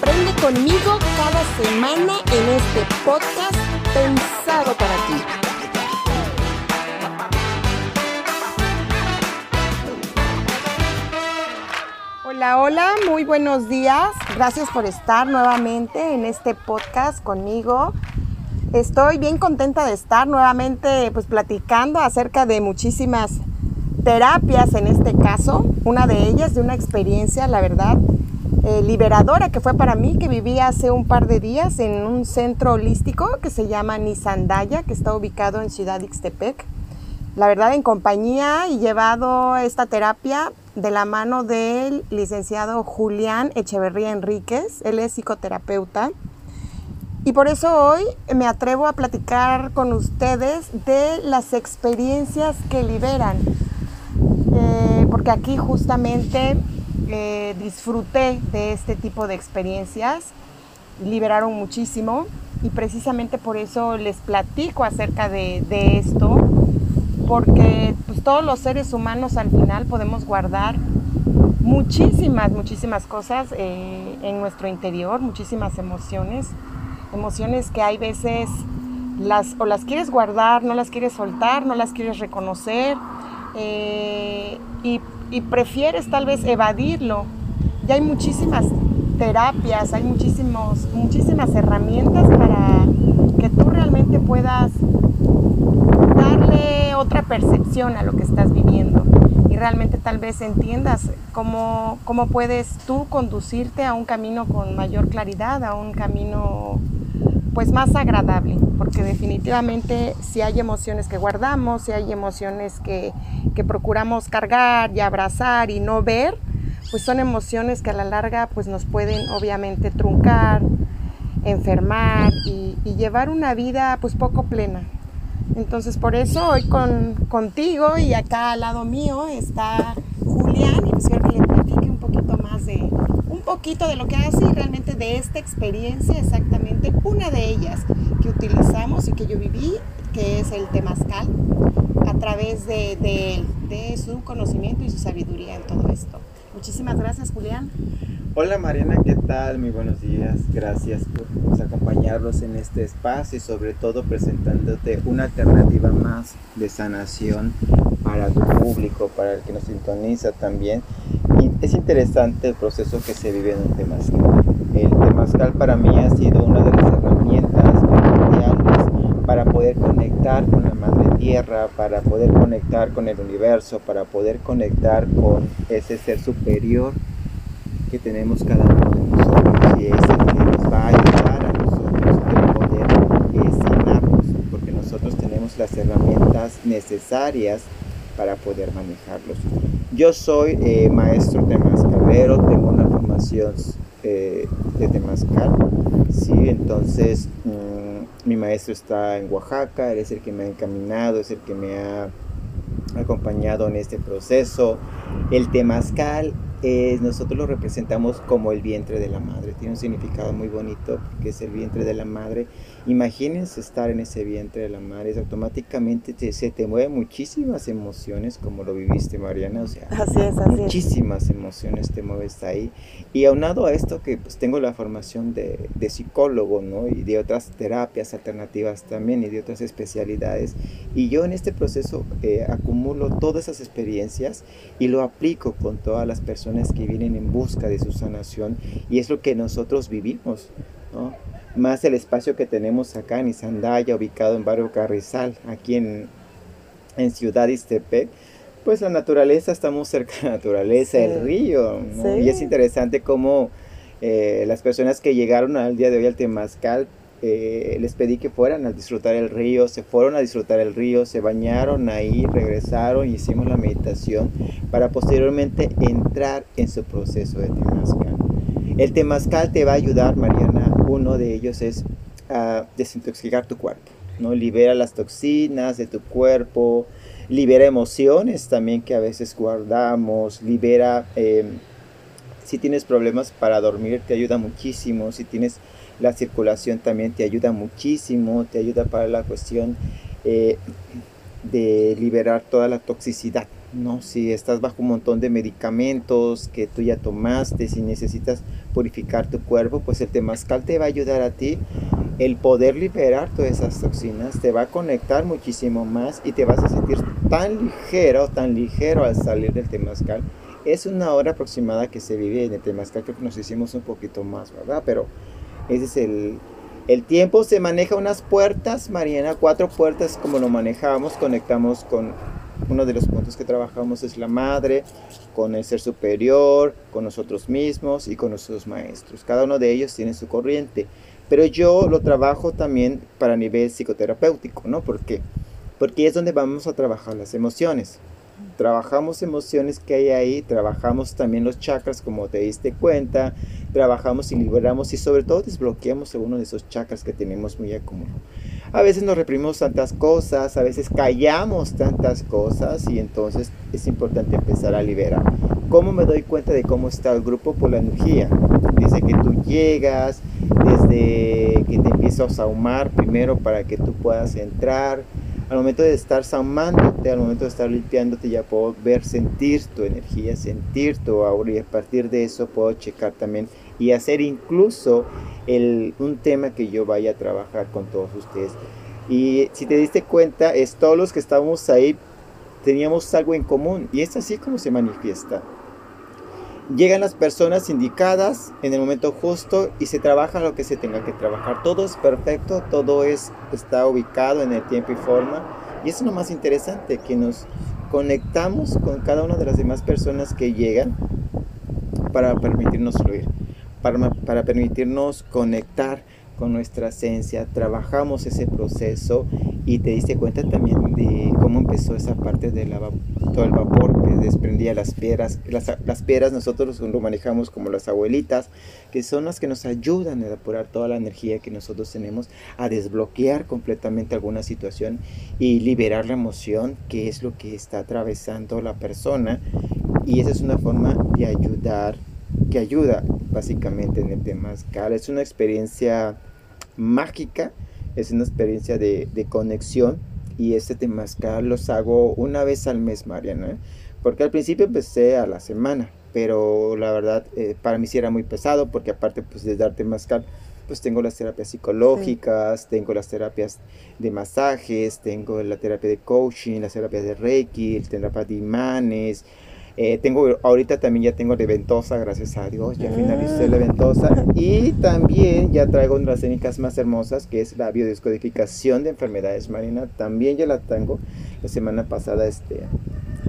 Aprende conmigo cada semana en este podcast pensado para ti. Hola, hola, muy buenos días. Gracias por estar nuevamente en este podcast conmigo. Estoy bien contenta de estar nuevamente pues platicando acerca de muchísimas terapias en este caso, una de ellas de una experiencia, la verdad, eh, liberadora que fue para mí, que viví hace un par de días en un centro holístico que se llama Nisandaya, que está ubicado en Ciudad Ixtepec. La verdad, en compañía y llevado esta terapia de la mano del licenciado Julián Echeverría Enríquez, él es psicoterapeuta. Y por eso hoy me atrevo a platicar con ustedes de las experiencias que liberan, eh, porque aquí justamente disfruté de este tipo de experiencias, liberaron muchísimo y precisamente por eso les platico acerca de, esto, porque pues, todos los seres humanos al final podemos guardar muchísimas, muchísimas cosas eh, en nuestro interior, muchísimas emociones, emociones que hay veces las o las quieres guardar, no las quieres soltar, no las quieres reconocer eh, y, prefieres tal vez evadirlo. Ya hay muchísimas terapias, hay muchísimos, muchísimas herramientas para que tú realmente puedas darle otra percepción a lo que estás viviendo y realmente tal vez entiendas cómo, cómo puedes tú conducirte a un camino con mayor claridad, a un camino pues más agradable, porque definitivamente si hay emociones que guardamos, si hay emociones que, procuramos cargar y abrazar y no ver, pues son emociones que a la larga pues nos pueden obviamente truncar, enfermar y, llevar una vida pues poco plena. Entonces por eso hoy con, contigo y acá al lado mío está Julián y quisiera que le platique un poquito más de un poquito de lo que hace y realmente de esta experiencia exactamente una de ellas que utilizamos y que yo viví, que es el temazcal, a través de, su conocimiento y su sabiduría en todo esto. Muchísimas gracias, Julián. Hola Mariana, ¿qué tal? Muy buenos días. Gracias por pues, acompañarnos en este espacio y sobre todo presentándote una alternativa más de sanación para tu público, para el que nos sintoniza también. Y es interesante el proceso que se vive en un temazcal. El temazcal para mí ha sido una de las herramientas para poder conectar con la madre tierra, para poder conectar con el universo, para poder conectar con ese ser superior que tenemos cada uno de nosotros y es el que nos va a ayudar a nosotros a poder sanarnos, porque nosotros tenemos las herramientas necesarias para poder manejarlos. Yo soy eh, maestro temazcalero, tengo una formación eh, de temazcal, ¿sí? entonces mm, mi maestro está en Oaxaca, él es el que me ha encaminado, es el que me ha acompañado en este proceso. El temazcal nosotros lo representamos como el vientre de la madre. Tiene un significado muy bonito porque es el vientre de la madre. Imagínense estar en ese vientre de la madre, automáticamente se te mueven muchísimas emociones como lo viviste Mariana, o sea, muchísimas emociones te mueves ahí. Y aunado a esto que pues tengo la formación de, de psicólogo, ¿no? Y de otras terapias alternativas también y de otras especialidades. Y yo en este proceso eh, acumulo todas esas experiencias y lo aplico con todas las personas que vienen en busca de su sanación y es lo que nosotros vivimos, Más el espacio que tenemos acá en Isandaya, ubicado en Barrio Carrizal, aquí en, en Ciudad Istepec, pues la naturaleza, estamos cerca de la naturaleza, el río, y es interesante cómo eh, las personas que llegaron al día de hoy al Temazcal eh, les pedí que fueran a disfrutar el río, se fueron a disfrutar el río, se bañaron ahí, regresaron y hicimos la meditación para posteriormente entrar en su proceso de temazcal. El temazcal te va a ayudar, Mariana, uno de ellos es uh, desintoxicar tu cuerpo, ¿no? Libera las toxinas de tu cuerpo, libera emociones también que a veces guardamos, libera, eh, si tienes problemas para dormir, te ayuda muchísimo, si tienes la circulación también te ayuda muchísimo, te ayuda para la cuestión eh, de liberar toda la toxicidad, ¿no? Si estás bajo un montón de medicamentos que tú ya tomaste, si necesitas purificar tu cuerpo, pues el temazcal te va a ayudar a ti el poder liberar todas esas toxinas, te va a conectar muchísimo más y te vas a sentir tan ligero, tan ligero al salir del temazcal. Es una hora aproximada que se vive en el temazcal, creo que nos hicimos un poquito más, ¿verdad? Pero ese es el, el tiempo se maneja unas puertas, Mariana, cuatro puertas como lo manejamos, conectamos con uno de los puntos que trabajamos es la madre, con el ser superior, con nosotros mismos y con nuestros maestros. Cada uno de ellos tiene su corriente, pero yo lo trabajo también para nivel psicoterapéutico, ¿no? ¿Por qué? Porque es donde vamos a trabajar las emociones trabajamos emociones que hay ahí, trabajamos también los chakras como te diste cuenta, trabajamos y liberamos y sobre todo desbloqueamos alguno de esos chakras que tenemos muy acumulados. A veces nos reprimimos tantas cosas, a veces callamos tantas cosas y entonces es importante empezar a liberar. ¿Cómo me doy cuenta de cómo está el grupo? Por la energía. Dice que tú llegas, desde que te empiezo a saumar primero para que tú puedas entrar, al momento de estar saumándote, al momento de estar limpiándote, ya puedo ver, sentir tu energía, sentir tu aura y a partir de eso puedo checar también y hacer incluso el, un tema que yo vaya a trabajar con todos ustedes. Y si te diste cuenta, es todos los que estábamos ahí teníamos algo en común y es así como se manifiesta llegan las personas indicadas en el momento justo y se trabaja lo que se tenga que trabajar. Todo es perfecto, todo es, está ubicado en el tiempo y forma. Y eso es lo más interesante, que nos conectamos con cada una de las demás personas que llegan para permitirnos fluir, para, para permitirnos conectar con nuestra esencia, trabajamos ese proceso y te diste cuenta también de cómo empezó esa parte del todo el vapor que desprendía las piedras. Las, las, piedras nosotros lo manejamos como las abuelitas, que son las que nos ayudan a depurar toda la energía que nosotros tenemos, a desbloquear completamente alguna situación y liberar la emoción, que es lo que está atravesando la persona. Y esa es una forma de ayudar, que ayuda básicamente en el tema Es una experiencia mágica, es una experiencia de, conexión y este temazcal los hago una vez al mes, Mariana, porque al principio empecé a la semana, pero la verdad eh, para mí sí era muy pesado porque aparte pues de dar temazcal pues tengo las terapias psicológicas, tengo las terapias de masajes, tengo la terapia de coaching, las terapias de Reiki, la terapia de imanes, eh, tengo, ahorita también ya tengo de ventosa, gracias a Dios, ya finalicé la ventosa. Y también ya traigo unas técnicas más hermosas, que es la biodescodificación de enfermedades marinas. También ya la tengo la semana pasada. Este,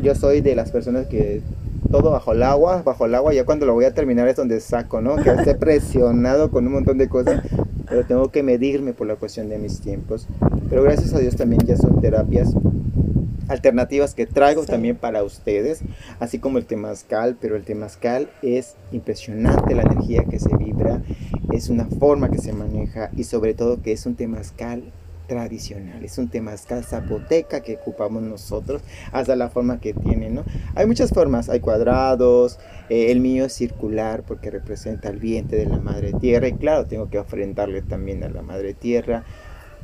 yo soy de las personas que todo bajo el agua, bajo el agua, ya cuando lo voy a terminar es donde saco, ¿no? Que esté presionado con un montón de cosas, pero tengo que medirme por la cuestión de mis tiempos. Pero gracias a Dios también ya son terapias alternativas que traigo también para ustedes, así como el temazcal, pero el temazcal es impresionante la energía que se vibra, es una forma que se maneja y sobre todo que es un temazcal tradicional, es un temazcal zapoteca que ocupamos nosotros, hasta la forma que tiene, ¿no? Hay muchas formas, hay cuadrados, eh, el mío es circular porque representa el vientre de la madre tierra y claro, tengo que ofrendarle también a la madre tierra,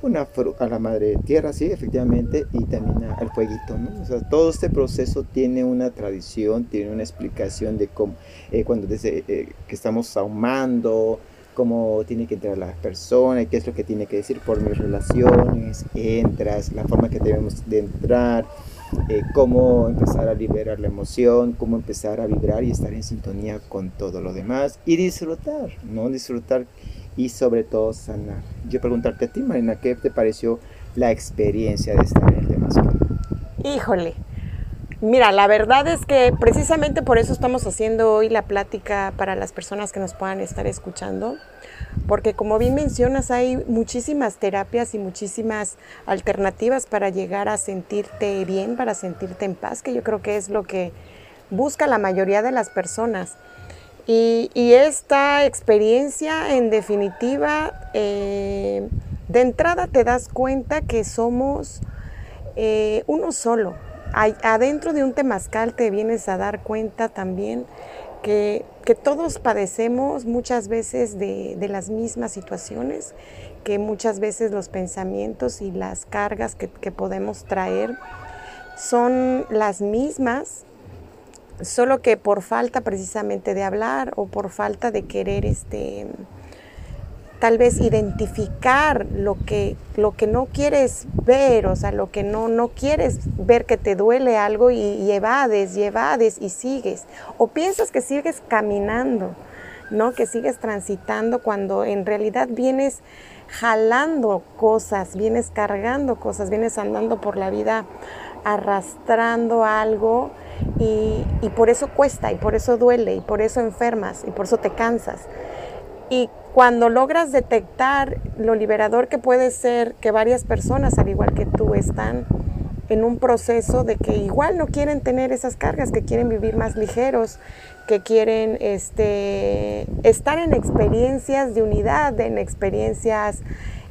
una a la madre tierra, sí, efectivamente, y también al fueguito, ¿no? O sea, todo este proceso tiene una tradición, tiene una explicación de cómo, eh, cuando desde eh, que estamos ahumando, cómo tiene que entrar la persona qué es lo que tiene que decir por mis relaciones, entras, la forma que debemos de entrar, eh, cómo empezar a liberar la emoción, cómo empezar a vibrar y estar en sintonía con todo lo demás y disfrutar, ¿no? Disfrutar y sobre todo sanar. Yo preguntarte a ti, Marina, ¿qué te pareció la experiencia de estar en el Temazcal? Híjole, mira, la verdad es que precisamente por eso estamos haciendo hoy la plática para las personas que nos puedan estar escuchando, porque como bien mencionas, hay muchísimas terapias y muchísimas alternativas para llegar a sentirte bien, para sentirte en paz, que yo creo que es lo que busca la mayoría de las personas. Y, esta experiencia, en definitiva, eh, de entrada te das cuenta que somos eh, uno solo. adentro de un temazcal te vienes a dar cuenta también que, todos padecemos muchas veces de, las mismas situaciones, que muchas veces los pensamientos y las cargas que, que podemos traer son las mismas solo que por falta precisamente de hablar o por falta de querer este tal vez identificar lo que, lo que no quieres ver, o sea, lo que no, no quieres ver que te duele algo y, evades, evades y sigues. O piensas que sigues caminando, ¿no? Que sigues transitando cuando en realidad vienes jalando cosas, vienes cargando cosas, vienes andando por la vida arrastrando algo y, por eso cuesta y por eso duele y por eso enfermas y por eso te cansas. Y cuando logras detectar lo liberador que puede ser que varias personas, al igual que tú, están en un proceso de que igual no quieren tener esas cargas, que quieren vivir más ligeros, que quieren este, estar en experiencias de unidad, en experiencias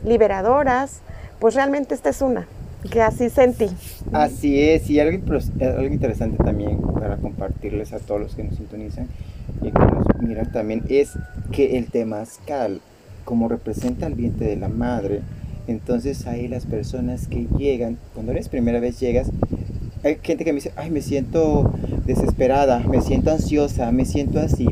liberadoras, pues realmente esta es una que así sentí. Así es, y algo, interesante también para compartirles a todos los que nos sintonizan y que nos miran también es que el temazcal, como representa el vientre de la madre, entonces ahí las personas que llegan, cuando eres primera vez llegas, hay gente que me dice, ay, me siento desesperada, me siento ansiosa, me siento así.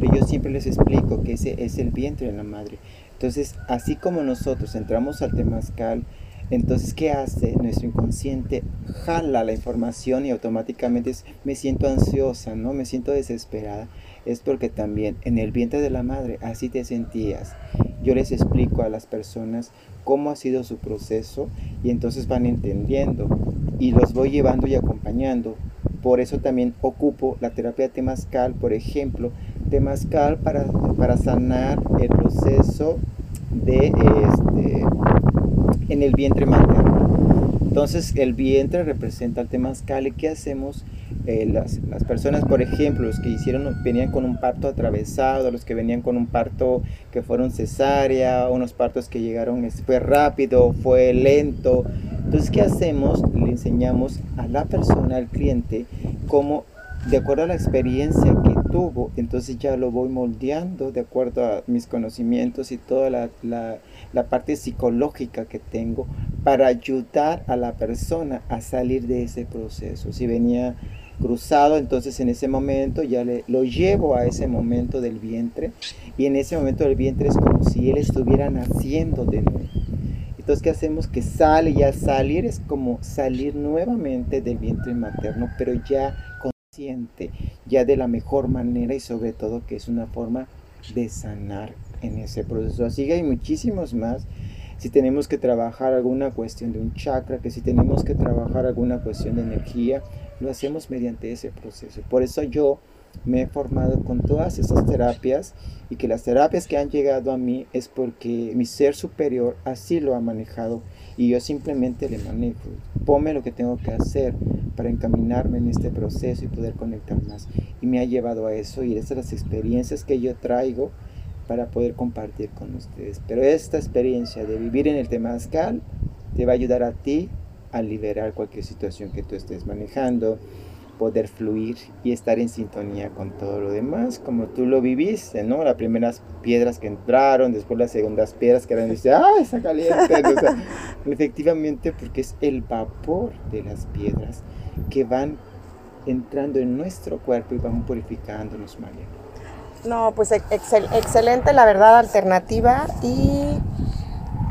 Pero yo siempre les explico que ese es el vientre de la madre. Entonces, así como nosotros entramos al temazcal, entonces, ¿qué hace nuestro inconsciente? Jala la información y automáticamente es, me siento ansiosa, ¿no? Me siento desesperada. Es porque también en el vientre de la madre así te sentías. Yo les explico a las personas cómo ha sido su proceso y entonces van entendiendo y los voy llevando y acompañando. Por eso también ocupo la terapia temazcal, por ejemplo, temazcal para, para sanar el proceso de este, en el vientre materno. Entonces el vientre representa el temazcal y ¿qué hacemos? Eh, las, personas, por ejemplo, los que hicieron, venían con un parto atravesado, los que venían con un parto que fueron cesárea, unos partos que llegaron, fue rápido, fue lento. Entonces, ¿qué hacemos? Le enseñamos a la persona, al cliente, cómo de acuerdo a la experiencia tuvo, entonces ya lo voy moldeando de acuerdo a mis conocimientos y toda la, la, parte psicológica que tengo para ayudar a la persona a salir de ese proceso. Si venía cruzado, entonces en ese momento ya lo llevo a ese momento del vientre y en ese momento del vientre es como si él estuviera naciendo de nuevo. Entonces, ¿qué hacemos? Que sale, ya salir es como salir nuevamente del vientre materno, pero ya ya de la mejor manera y sobre todo que es una forma de sanar en ese proceso. Así que hay muchísimos más. Si tenemos que trabajar alguna cuestión de un chakra, que si tenemos que trabajar alguna cuestión de energía, lo hacemos mediante ese proceso. Por eso yo me he formado con todas esas terapias y que las terapias que han llegado a mí es porque mi ser superior así lo ha manejado y yo simplemente le manejo. Ponme lo que tengo que hacer para encaminarme en este proceso y poder conectar más. Y me ha llevado a eso y esas son las experiencias que yo traigo para poder compartir con ustedes. Pero esta experiencia de vivir en el temazcal te va a ayudar a ti a liberar cualquier situación que tú estés manejando, poder fluir y estar en sintonía con todo lo demás, como tú lo viviste, ¿no? Las primeras piedras que entraron, después las segundas piedras que eran, dice, ¡ah, está caliente! efectivamente, porque es el vapor de las piedras que van entrando en nuestro cuerpo y van purificándonos, María. No, pues excelente, la verdad, alternativa y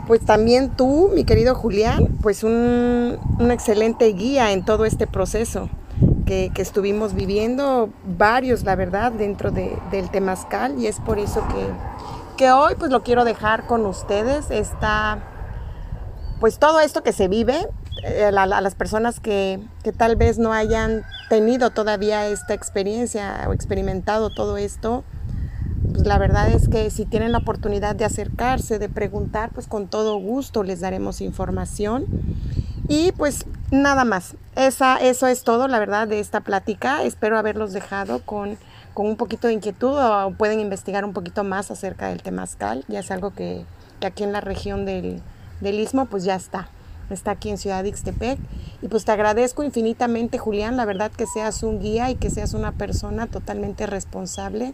pues también tú, mi querido Julián, pues un, una excelente guía en todo este proceso que, estuvimos viviendo, varios, la verdad, dentro del Temazcal y es por eso que, que hoy pues lo quiero dejar con ustedes, está pues todo esto que se vive, eh, a, las personas que, que, tal vez no hayan tenido todavía esta experiencia o experimentado todo esto, pues la verdad es que si tienen la oportunidad de acercarse, de preguntar, pues con todo gusto les daremos información. Y pues nada más, Esa, eso es todo, la verdad, de esta plática. Espero haberlos dejado con, con un poquito de inquietud o pueden investigar un poquito más acerca del temazcal. Ya es algo que, que aquí en la región del, del Istmo pues ya está. Está aquí en Ciudad Ixtepec. Y pues te agradezco infinitamente, Julián, la verdad que seas un guía y que seas una persona totalmente responsable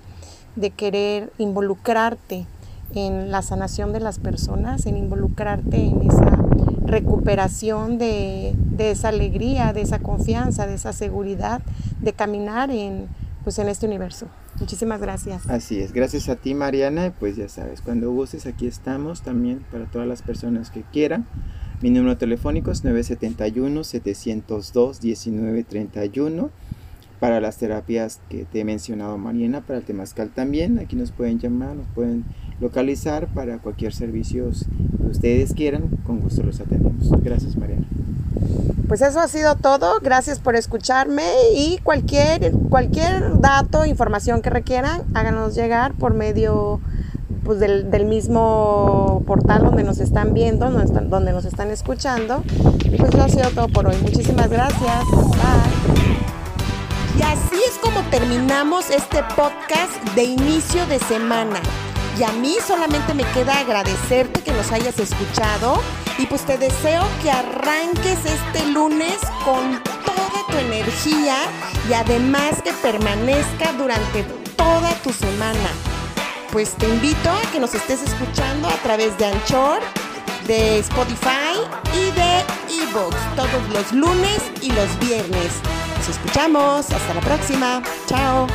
de querer involucrarte en la sanación de las personas, en involucrarte en esa recuperación de, de, esa alegría, de esa confianza, de esa seguridad de caminar en, pues, en este universo. Muchísimas gracias. Así es, gracias a ti Mariana, pues ya sabes, cuando gustes aquí estamos también para todas las personas que quieran. Mi número telefónico es 971-702-1931 para las terapias que te he mencionado Mariana, para el temazcal también. Aquí nos pueden llamar, nos pueden localizar para cualquier servicio que ustedes quieran. Con gusto los atendemos. Gracias Mariana. Pues eso ha sido todo. Gracias por escucharme y cualquier, cualquier dato, información que requieran, háganos llegar por medio pues, del, del, mismo portal donde nos están viendo, donde, están, donde nos están escuchando. Y pues eso ha sido todo por hoy. Muchísimas gracias. Bye. Y así es como terminamos este podcast de inicio de semana. Y a mí solamente me queda agradecerte que nos hayas escuchado y pues te deseo que arranques este lunes con toda tu energía y además que permanezca durante toda tu semana. Pues te invito a que nos estés escuchando a través de Anchor, de Spotify y de Evox todos los lunes y los viernes. Nos escuchamos. Hasta la próxima. Chao.